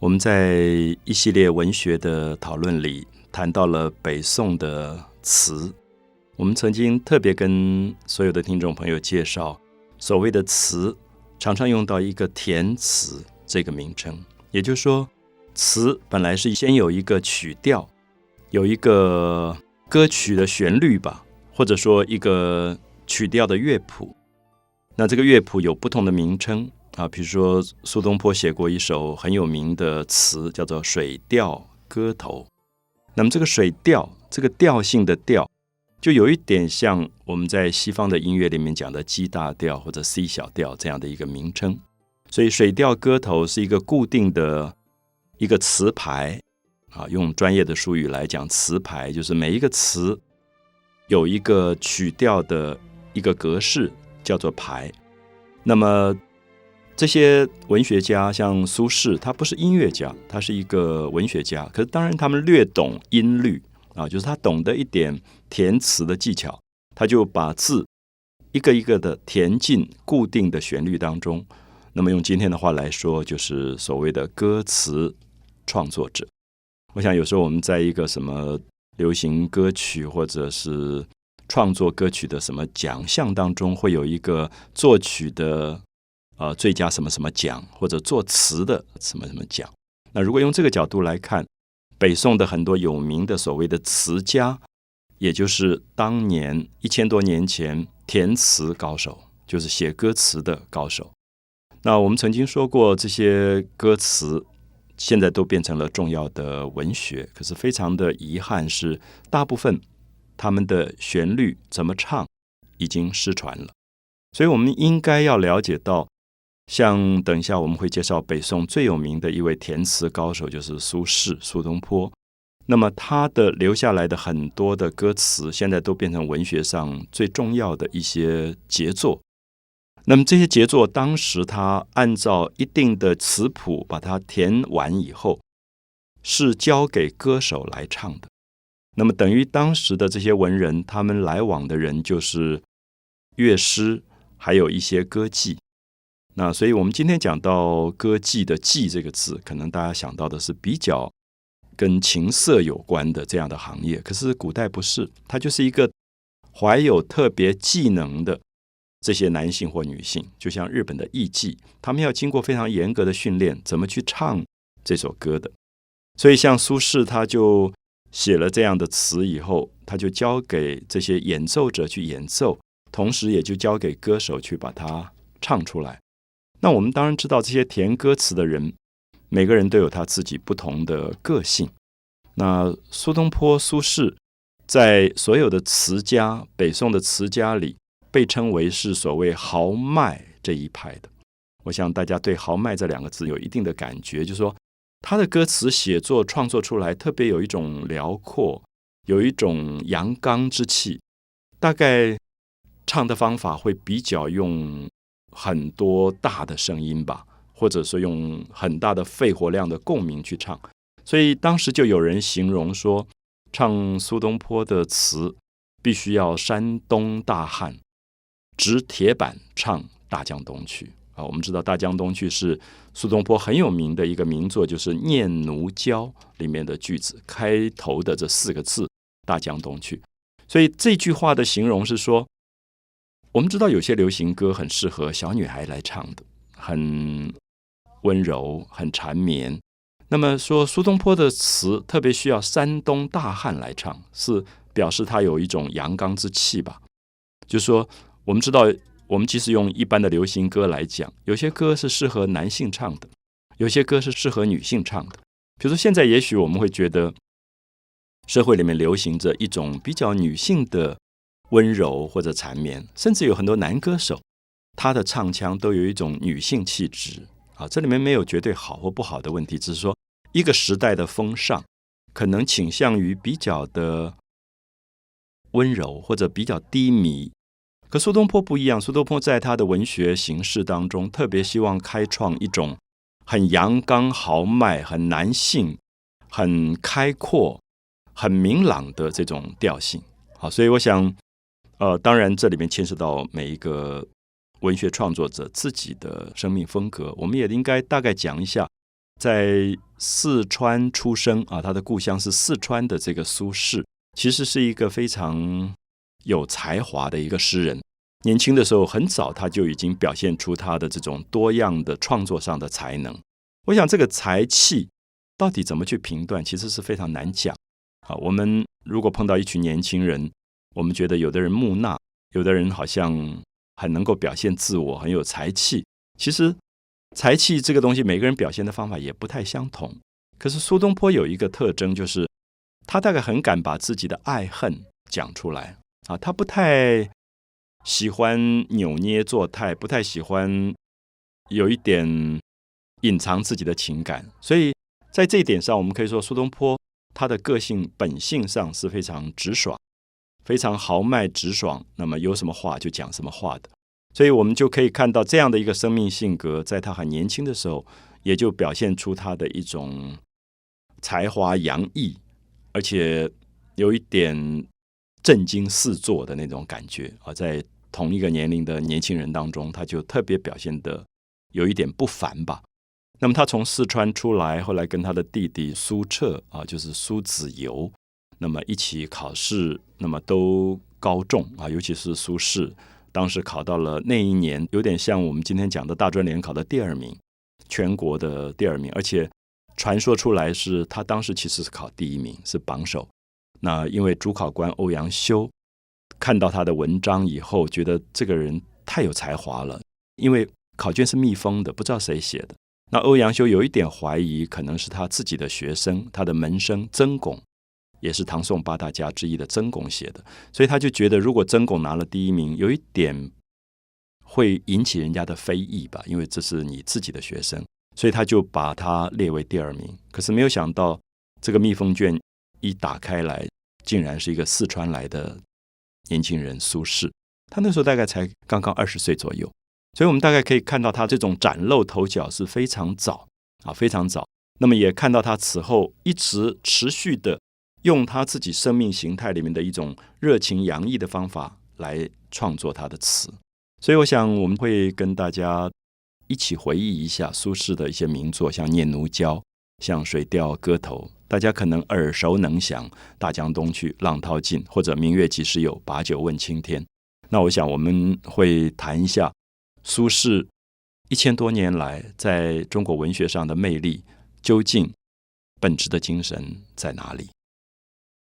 我们在一系列文学的讨论里谈到了北宋的词。我们曾经特别跟所有的听众朋友介绍，所谓的词常常用到一个填词这个名称，也就是说，词本来是先有一个曲调，有一个歌曲的旋律吧，或者说一个曲调的乐谱。那这个乐谱有不同的名称啊，比如说苏东坡写过一首很有名的词，叫做《水调歌头》。那么这个水调，这个调性的调。就有一点像我们在西方的音乐里面讲的 G 大调或者 C 小调这样的一个名称，所以水调歌头是一个固定的一个词牌啊，用专业的术语来讲，词牌就是每一个词有一个曲调的一个格式叫做牌。那么这些文学家像苏轼，他不是音乐家，他是一个文学家，可是当然他们略懂音律。啊，就是他懂得一点填词的技巧，他就把字一个一个的填进固定的旋律当中。那么用今天的话来说，就是所谓的歌词创作者。我想有时候我们在一个什么流行歌曲或者是创作歌曲的什么奖项当中，会有一个作曲的呃最佳什么什么奖，或者作词的什么什么奖。那如果用这个角度来看。北宋的很多有名的所谓的词家，也就是当年一千多年前填词高手，就是写歌词的高手。那我们曾经说过，这些歌词现在都变成了重要的文学。可是非常的遗憾是，大部分他们的旋律怎么唱已经失传了。所以我们应该要了解到。像等一下我们会介绍北宋最有名的一位填词高手，就是苏轼、苏东坡。那么他的留下来的很多的歌词，现在都变成文学上最重要的一些杰作。那么这些杰作，当时他按照一定的词谱把它填完以后，是交给歌手来唱的。那么等于当时的这些文人，他们来往的人就是乐师，还有一些歌妓。那所以，我们今天讲到歌妓的“妓”这个字，可能大家想到的是比较跟情色有关的这样的行业。可是古代不是，它就是一个怀有特别技能的这些男性或女性，就像日本的艺妓，他们要经过非常严格的训练，怎么去唱这首歌的。所以，像苏轼，他就写了这样的词以后，他就交给这些演奏者去演奏，同时也就交给歌手去把它唱出来。那我们当然知道，这些填歌词的人，每个人都有他自己不同的个性。那苏东坡、苏轼在所有的词家，北宋的词家里，被称为是所谓豪迈这一派的。我想大家对“豪迈”这两个字有一定的感觉，就是说他的歌词写作创作出来，特别有一种辽阔，有一种阳刚之气。大概唱的方法会比较用。很多大的声音吧，或者说用很大的肺活量的共鸣去唱，所以当时就有人形容说，唱苏东坡的词必须要山东大汉，执铁板唱《大江东去》啊。我们知道《大江东去》是苏东坡很有名的一个名作，就是《念奴娇》里面的句子开头的这四个字“大江东去”，所以这句话的形容是说。我们知道有些流行歌很适合小女孩来唱的，很温柔、很缠绵。那么说苏东坡的词特别需要山东大汉来唱，是表示他有一种阳刚之气吧？就说，我们知道，我们即使用一般的流行歌来讲，有些歌是适合男性唱的，有些歌是适合女性唱的。比如说，现在也许我们会觉得社会里面流行着一种比较女性的。温柔或者缠绵，甚至有很多男歌手，他的唱腔都有一种女性气质啊。这里面没有绝对好或不好的问题，只是说一个时代的风尚可能倾向于比较的温柔或者比较低迷。可苏东坡不一样，苏东坡在他的文学形式当中，特别希望开创一种很阳刚豪迈、很男性、很开阔、很明朗的这种调性。好，所以我想。呃，当然，这里面牵涉到每一个文学创作者自己的生命风格。我们也应该大概讲一下在四川出生啊，他的故乡是四川的这个苏轼，其实是一个非常有才华的一个诗人。年轻的时候很早，他就已经表现出他的这种多样的创作上的才能。我想这个才气到底怎么去评断，其实是非常难讲。好，我们如果碰到一群年轻人，我们觉得有的人木讷，有的人好像很能够表现自我，很有才气。其实才气这个东西，每个人表现的方法也不太相同。可是苏东坡有一个特征，就是他大概很敢把自己的爱恨讲出来啊，他不太。喜欢扭捏作态，不太喜欢有一点隐藏自己的情感，所以在这一点上，我们可以说苏东坡他的个性本性上是非常直爽、非常豪迈直爽。那么有什么话就讲什么话的，所以我们就可以看到这样的一个生命性格，在他很年轻的时候，也就表现出他的一种才华洋溢，而且有一点。震惊四座的那种感觉啊，在同一个年龄的年轻人当中，他就特别表现的有一点不凡吧。那么他从四川出来，后来跟他的弟弟苏澈啊，就是苏子由，那么一起考试，那么都高中啊，尤其是苏轼，当时考到了那一年，有点像我们今天讲的大专联考的第二名，全国的第二名，而且传说出来是他当时其实是考第一名，是榜首。那因为主考官欧阳修看到他的文章以后，觉得这个人太有才华了。因为考卷是密封的，不知道谁写的。那欧阳修有一点怀疑，可能是他自己的学生，他的门生曾巩，也是唐宋八大家之一的曾巩写的。所以他就觉得，如果曾巩拿了第一名，有一点会引起人家的非议吧，因为这是你自己的学生，所以他就把他列为第二名。可是没有想到，这个密封卷。一打开来，竟然是一个四川来的年轻人苏轼。他那时候大概才刚刚二十岁左右，所以我们大概可以看到他这种崭露头角是非常早啊，非常早。那么也看到他此后一直持续的用他自己生命形态里面的一种热情洋溢的方法来创作他的词。所以我想我们会跟大家一起回忆一下苏轼的一些名作，像《念奴娇》，像《水调歌头》。大家可能耳熟能详，《大江东去》《浪淘尽》或者“明月几时有，把酒问青天”。那我想我们会谈一下苏轼一千多年来在中国文学上的魅力，究竟本质的精神在哪里？